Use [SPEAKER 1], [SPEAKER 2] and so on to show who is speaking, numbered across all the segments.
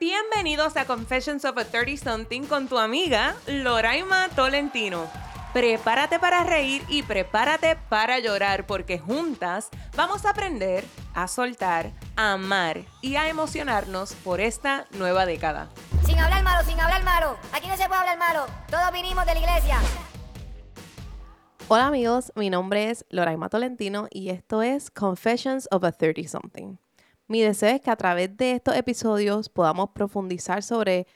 [SPEAKER 1] Bienvenidos a Confessions of a 30 Something con tu amiga Loraima Tolentino. Prepárate para reír y prepárate para llorar porque juntas vamos a aprender a soltar, a amar y a emocionarnos por esta nueva década.
[SPEAKER 2] Sin hablar malo, sin hablar malo. Aquí no se puede hablar malo. Todos vinimos de la iglesia.
[SPEAKER 3] Hola amigos, mi nombre es Loraima Tolentino y esto es Confessions of a 30 Something. Mi deseo es que a través de estos episodios podamos profundizar sobre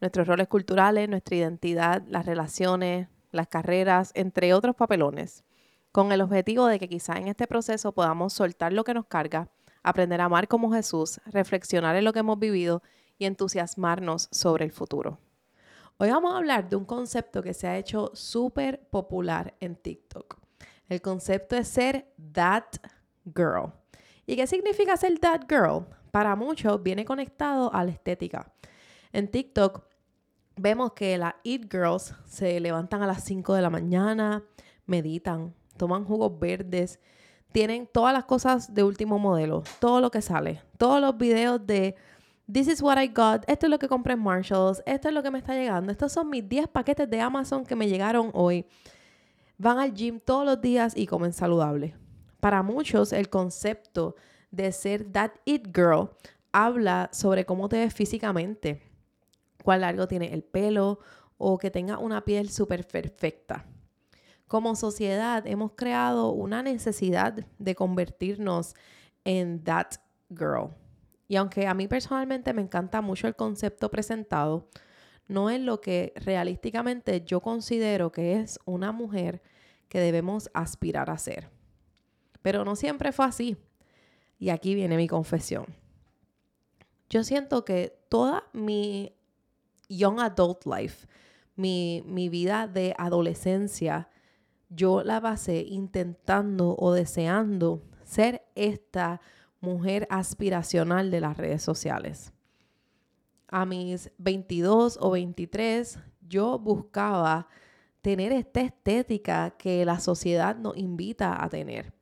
[SPEAKER 3] nuestros roles culturales, nuestra identidad, las relaciones, las carreras, entre otros papelones, con el objetivo de que quizá en este proceso podamos soltar lo que nos carga, aprender a amar como Jesús, reflexionar en lo que hemos vivido y entusiasmarnos sobre el futuro. Hoy vamos a hablar de un concepto que se ha hecho súper popular en TikTok. El concepto es ser that girl. ¿Y qué significa ser that girl? Para muchos viene conectado a la estética. En TikTok vemos que las Eat Girls se levantan a las 5 de la mañana, meditan, toman jugos verdes, tienen todas las cosas de último modelo, todo lo que sale, todos los videos de This is what I got, esto es lo que compré en Marshalls, esto es lo que me está llegando, estos son mis 10 paquetes de Amazon que me llegaron hoy. Van al gym todos los días y comen saludable. Para muchos, el concepto de ser that it girl habla sobre cómo te ves físicamente, cuál largo tiene el pelo o que tenga una piel súper perfecta. Como sociedad hemos creado una necesidad de convertirnos en that girl. Y aunque a mí personalmente me encanta mucho el concepto presentado, no es lo que realísticamente yo considero que es una mujer que debemos aspirar a ser. Pero no siempre fue así. Y aquí viene mi confesión. Yo siento que toda mi young adult life, mi, mi vida de adolescencia, yo la pasé intentando o deseando ser esta mujer aspiracional de las redes sociales. A mis 22 o 23, yo buscaba tener esta estética que la sociedad nos invita a tener.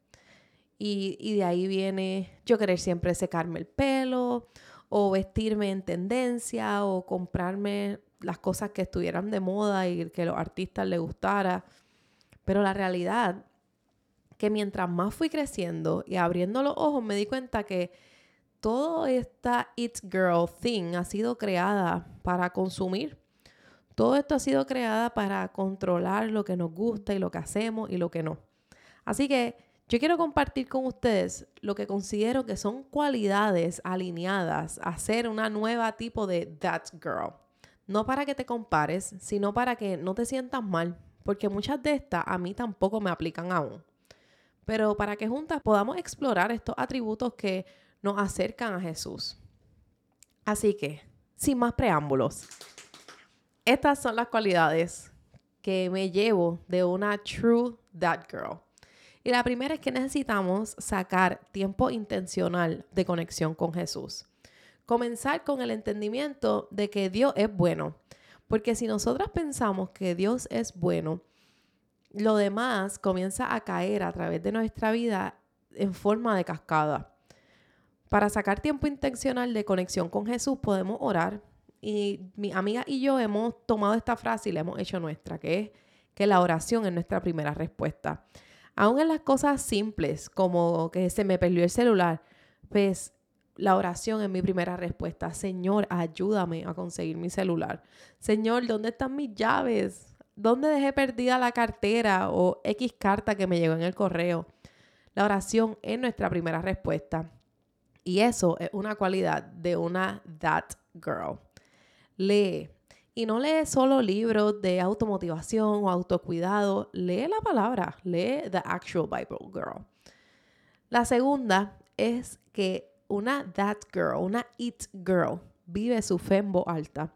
[SPEAKER 3] Y, de ahí viene yo querer siempre secarme el pelo o vestirme en tendencia o comprarme las cosas que estuvieran de moda y que los artistas les gustara. Pero la realidad que mientras más fui creciendo y abriendo los ojos me di cuenta que toda esta It Girl thing ha sido creada para consumir. Todo esto ha sido creada para controlar lo que nos gusta y lo que hacemos y lo que no. Así que yo quiero compartir con ustedes lo que considero que son cualidades alineadas a ser una nueva tipo de that girl. No para que te compares, sino para que no te sientas mal, porque muchas de estas a mí tampoco me aplican aún. Pero para que juntas podamos explorar estos atributos que nos acercan a Jesús. Así que, sin más preámbulos, estas son las cualidades que me llevo de una true that girl. Y la primera es que necesitamos sacar tiempo intencional de conexión con Jesús. Comenzar con el entendimiento de que Dios es bueno. Porque si nosotras pensamos que Dios es bueno, lo demás comienza a caer a través de nuestra vida en forma de cascada. Para sacar tiempo intencional de conexión con Jesús podemos orar. Y mi amiga y yo hemos tomado esta frase y la hemos hecho nuestra, que es que la oración es nuestra primera respuesta. Aún en las cosas simples, como que se me perdió el celular, pues la oración es mi primera respuesta. Señor, ayúdame a conseguir mi celular. Señor, ¿dónde están mis llaves? ¿Dónde dejé perdida la cartera o X carta que me llegó en el correo? La oración es nuestra primera respuesta. Y eso es una cualidad de una that girl. Lee, y no lee solo libros de automotivación o autocuidado, lee la palabra, lee The Actual Bible Girl. La segunda es que una That Girl, una It Girl, vive su fe alta.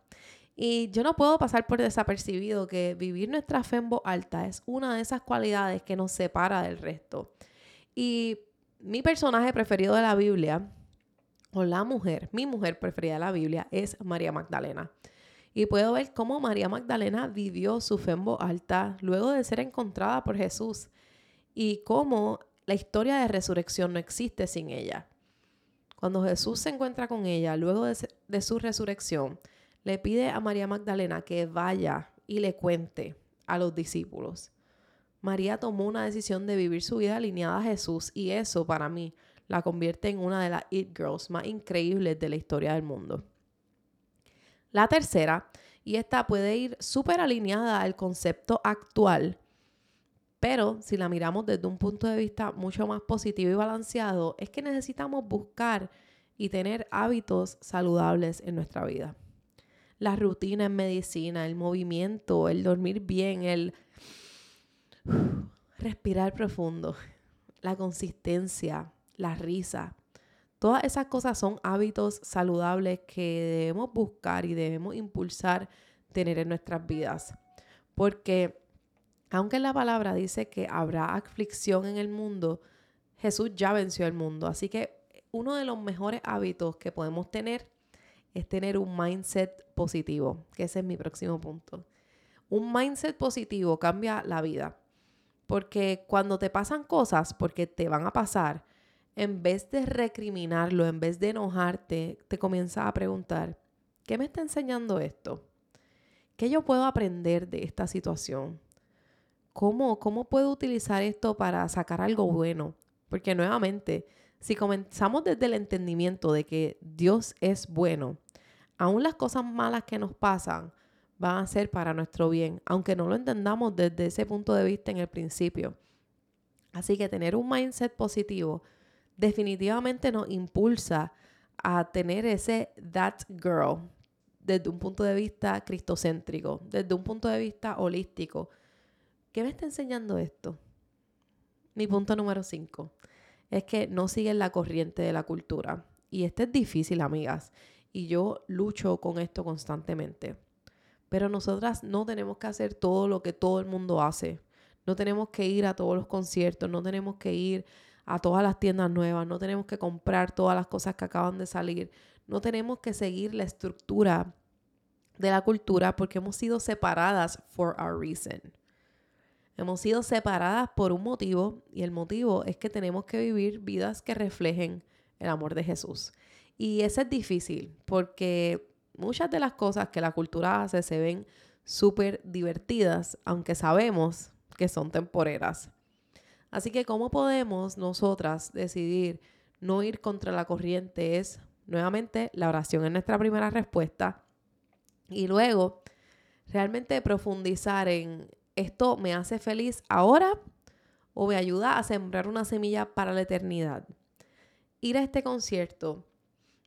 [SPEAKER 3] Y yo no puedo pasar por desapercibido que vivir nuestra fe en voz alta es una de esas cualidades que nos separa del resto. Y mi personaje preferido de la Biblia, o la mujer, mi mujer preferida de la Biblia, es María Magdalena. Y puedo ver cómo María Magdalena vivió su fe alta luego de ser encontrada por Jesús y cómo la historia de resurrección no existe sin ella. Cuando Jesús se encuentra con ella, luego de, de su resurrección, le pide a María Magdalena que vaya y le cuente a los discípulos. María tomó una decisión de vivir su vida alineada a Jesús y eso para mí la convierte en una de las It Girls más increíbles de la historia del mundo. La tercera, y esta puede ir súper alineada al concepto actual, pero si la miramos desde un punto de vista mucho más positivo y balanceado, es que necesitamos buscar y tener hábitos saludables en nuestra vida. La rutina en medicina, el movimiento, el dormir bien, el respirar profundo, la consistencia, la risa. Todas esas cosas son hábitos saludables que debemos buscar y debemos impulsar tener en nuestras vidas. Porque aunque la palabra dice que habrá aflicción en el mundo, Jesús ya venció el mundo. Así que uno de los mejores hábitos que podemos tener es tener un mindset positivo, que ese es mi próximo punto. Un mindset positivo cambia la vida. Porque cuando te pasan cosas, porque te van a pasar, en vez de recriminarlo, en vez de enojarte, te comienzas a preguntar, ¿qué me está enseñando esto? ¿Qué yo puedo aprender de esta situación? ¿Cómo, cómo puedo utilizar esto para sacar algo bueno? Porque nuevamente, si comenzamos desde el entendimiento de que Dios es bueno, aún las cosas malas que nos pasan van a ser para nuestro bien, aunque no lo entendamos desde ese punto de vista en el principio. Así que tener un mindset positivo definitivamente nos impulsa a tener ese that girl desde un punto de vista cristocéntrico, desde un punto de vista holístico. ¿Qué me está enseñando esto? Mi punto número 5 es que no siguen la corriente de la cultura. Y este es difícil, amigas. Y yo lucho con esto constantemente. Pero nosotras no tenemos que hacer todo lo que todo el mundo hace. No tenemos que ir a todos los conciertos, no tenemos que ir a todas las tiendas nuevas, no tenemos que comprar todas las cosas que acaban de salir, no tenemos que seguir la estructura de la cultura porque hemos sido separadas for a reason. Hemos sido separadas por un motivo y el motivo es que tenemos que vivir vidas que reflejen el amor de Jesús. Y eso es difícil porque muchas de las cosas que la cultura hace se ven súper divertidas, aunque sabemos que son temporeras. Así que cómo podemos nosotras decidir no ir contra la corriente es nuevamente la oración es nuestra primera respuesta y luego realmente profundizar en esto me hace feliz ahora o me ayuda a sembrar una semilla para la eternidad. Ir a este concierto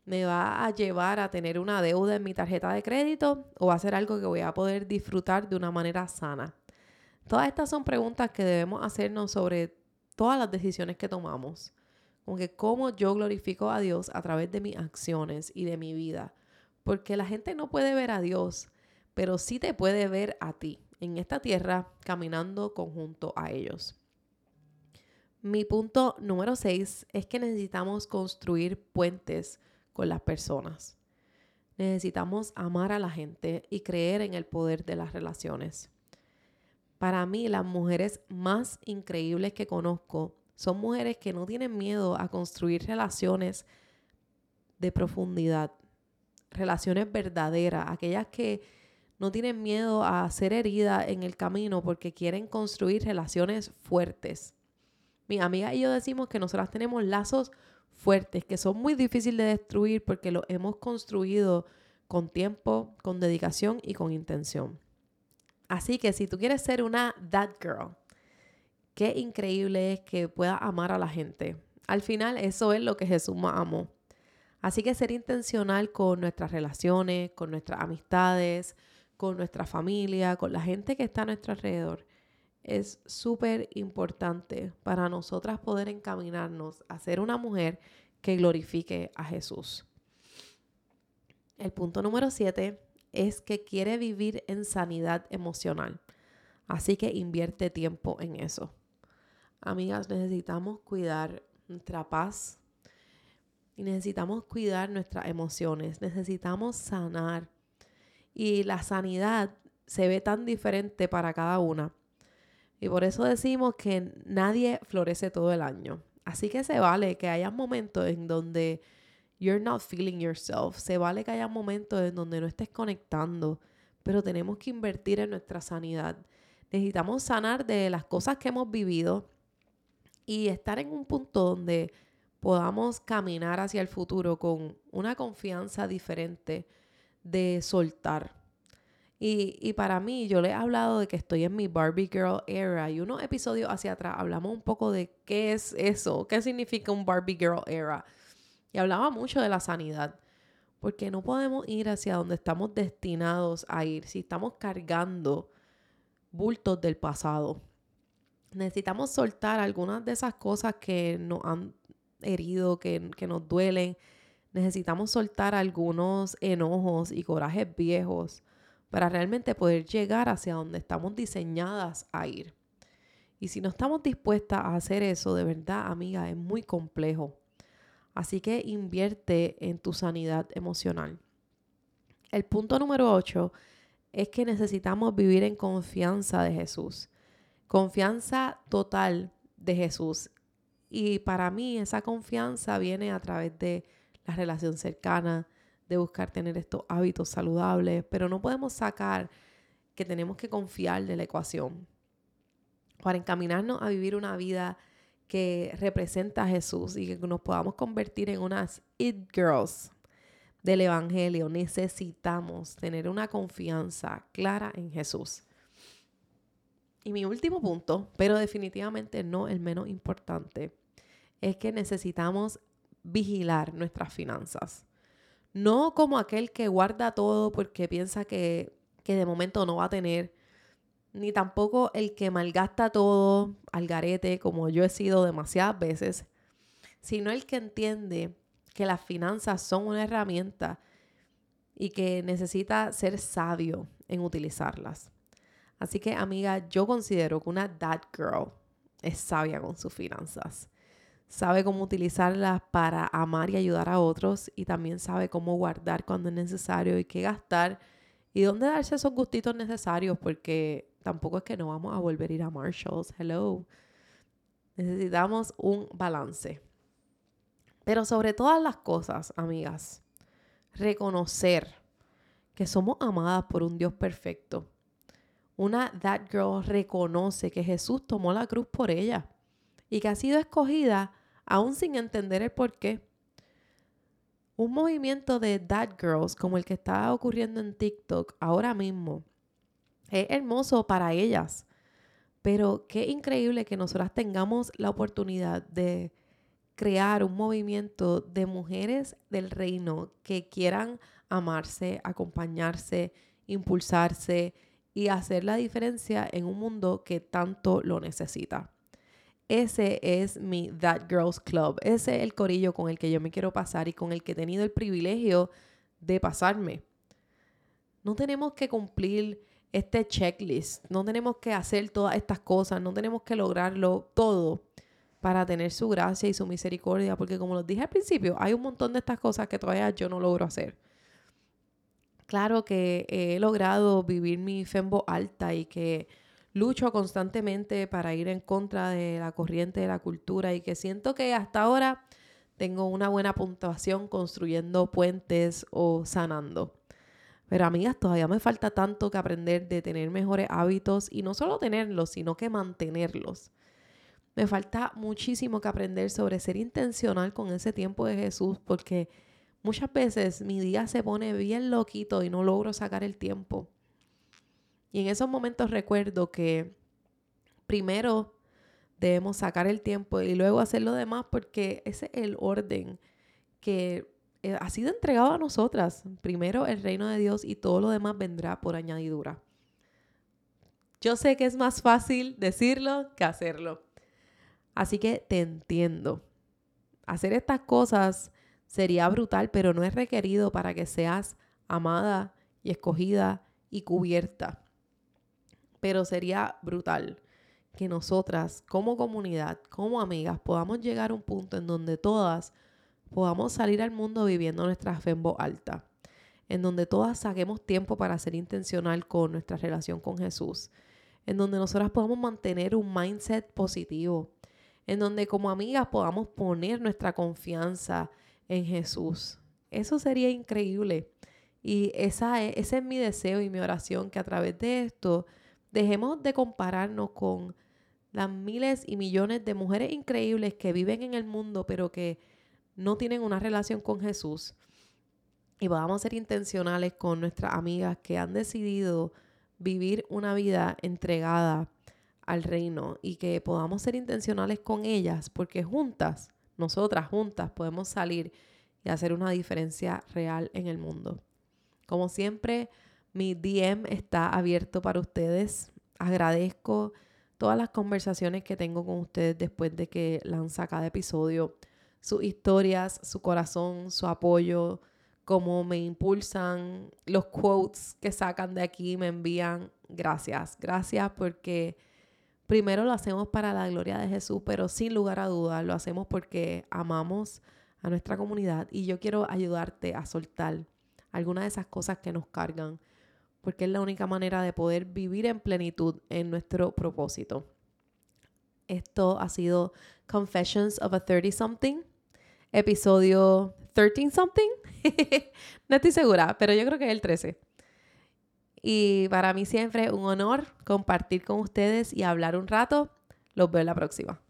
[SPEAKER 3] me va a llevar a tener una deuda en mi tarjeta de crédito o va a ser algo que voy a poder disfrutar de una manera sana. Todas estas son preguntas que debemos hacernos sobre todas las decisiones que tomamos. Como que cómo yo glorifico a Dios a través de mis acciones y de mi vida. Porque la gente no puede ver a Dios, pero sí te puede ver a ti en esta tierra caminando conjunto a ellos. Mi punto número 6 es que necesitamos construir puentes con las personas. Necesitamos amar a la gente y creer en el poder de las relaciones. Para mí, las mujeres más increíbles que conozco son mujeres que no tienen miedo a construir relaciones de profundidad, relaciones verdaderas, aquellas que no tienen miedo a ser heridas en el camino porque quieren construir relaciones fuertes. Mi amiga y yo decimos que nosotras tenemos lazos fuertes que son muy difíciles de destruir porque los hemos construido con tiempo, con dedicación y con intención. Así que si tú quieres ser una that girl, qué increíble es que puedas amar a la gente. Al final eso es lo que Jesús más amó. Así que ser intencional con nuestras relaciones, con nuestras amistades, con nuestra familia, con la gente que está a nuestro alrededor, es súper importante para nosotras poder encaminarnos a ser una mujer que glorifique a Jesús. El punto número siete es que quiere vivir en sanidad emocional. Así que invierte tiempo en eso. Amigas, necesitamos cuidar nuestra paz y necesitamos cuidar nuestras emociones. Necesitamos sanar. Y la sanidad se ve tan diferente para cada una. Y por eso decimos que nadie florece todo el año. Así que se vale que haya momentos en donde you're not feeling yourself. Se vale que haya momentos en donde no estés conectando, pero tenemos que invertir en nuestra sanidad. Necesitamos sanar de las cosas que hemos vivido y estar en un punto donde podamos caminar hacia el futuro con una confianza diferente de soltar. Y, y, para mí, yo le he hablado de que estoy en mi Barbie Girl era y unos episodios hacia atrás hablamos un poco de qué es eso, qué significa un Barbie Girl era. Y hablaba mucho de la sanidad, porque no podemos ir hacia donde estamos destinados a ir si estamos cargando bultos del pasado. Necesitamos soltar algunas de esas cosas que nos han herido, que, que nos duelen. Necesitamos soltar algunos enojos y corajes viejos para realmente poder llegar hacia donde estamos diseñadas a ir. Y si no estamos dispuestas a hacer eso, de verdad, amiga, es muy complejo. Así que invierte en tu sanidad emocional. El punto número 8 es que necesitamos vivir en confianza de Jesús. Confianza total de Jesús. Y para mí esa confianza viene a través de la relación cercana, de buscar tener estos hábitos saludables, pero no podemos sacar que tenemos que confiar de la ecuación. Para encaminarnos a vivir una vida que representa a Jesús y que nos podamos convertir en unas it girls del Evangelio, necesitamos tener una confianza clara en Jesús. Y mi último punto, pero definitivamente no el menos importante, es que necesitamos vigilar nuestras finanzas. No como aquel que guarda todo porque piensa que, de momento no va a tener, ni tampoco el que malgasta todo al garete, como yo he sido demasiadas veces, sino el que entiende que las finanzas son una herramienta y que necesita ser sabio en utilizarlas. Así que, amiga, yo considero que una dad girl es sabia con sus finanzas sabe cómo utilizarlas para amar y ayudar a otros y también sabe cómo guardar cuando es necesario y qué gastar y dónde darse esos gustitos necesarios porque tampoco es que no vamos a volver a ir a Marshalls. Hello. Necesitamos un balance. Pero sobre todas las cosas, amigas, reconocer que somos amadas por un Dios perfecto. Una that girl reconoce que Jesús tomó la cruz por ella y que ha sido escogida aún sin entender el por qué. Un movimiento de That Girls como el que está ocurriendo en TikTok ahora mismo es hermoso para ellas, pero qué increíble que nosotras tengamos la oportunidad de crear un movimiento de mujeres del reino que quieran amarse, acompañarse, impulsarse y hacer la diferencia en un mundo que tanto lo necesita. Ese es mi That Girls Club. Ese es el corillo con el que yo me quiero pasar y con el que he tenido el privilegio de pasarme. No tenemos que cumplir este checklist, no tenemos que hacer todas estas cosas, no tenemos que lograrlo todo para tener su gracia y su misericordia, porque como les dije al principio, hay un montón de estas cosas que todavía yo no logro hacer. Claro que he logrado vivir mi fembo alta y que lucho constantemente para ir en contra de la corriente de la cultura y que siento que hasta ahora tengo una buena puntuación construyendo puentes o sanando. Pero amigas, todavía me falta tanto que aprender de tener mejores hábitos y no solo tenerlos, sino que mantenerlos. Me falta muchísimo que aprender sobre ser intencional con ese tiempo de Jesús porque muchas veces mi día se pone bien loquito y no logro sacar el tiempo. Y en esos momentos recuerdo que primero debemos sacar el tiempo y luego hacer lo demás porque ese es el orden que eh, ha sido entregado a nosotras. Primero el reino de Dios y todo lo demás vendrá por añadidura. Yo sé que es más fácil decirlo que hacerlo. Así que te entiendo. Hacer estas cosas sería brutal, pero no es requerido para que seas amada y escogida y cubierta pero sería brutal que nosotras como comunidad, como amigas, podamos llegar a un punto en donde todas podamos salir al mundo viviendo nuestra fe en voz alta, en donde todas saquemos tiempo para ser intencional con nuestra relación con Jesús, en donde nosotras podamos mantener un mindset positivo, en donde como amigas podamos poner nuestra confianza en Jesús. Eso sería increíble. Y esa es, ese es mi deseo y mi oración, que a través de esto dejemos de compararnos con las miles y millones de mujeres increíbles que viven en el mundo, pero que no tienen una relación con Jesús. Y podamos ser intencionales con nuestras amigas que han decidido vivir una vida entregada al reino y que podamos ser intencionales con ellas porque juntas, nosotras juntas, podemos salir y hacer una diferencia real en el mundo. Como siempre, mi DM está abierto para ustedes. Agradezco todas las conversaciones que tengo con ustedes después de que lanza cada episodio, sus historias, su corazón, su apoyo, cómo me impulsan, los quotes que sacan de aquí, me envían. Gracias, gracias porque primero lo hacemos para la gloria de Jesús, pero sin lugar a dudas lo hacemos porque amamos a nuestra comunidad y yo quiero ayudarte a soltar algunas de esas cosas que nos cargan, porque es la única manera de poder vivir en plenitud en nuestro propósito. Esto ha sido Confessions of a 30 Something, episodio 13 Something. no estoy segura, pero yo creo que es el 13. Y para mí siempre un honor compartir con ustedes y hablar un rato. Los veo la próxima.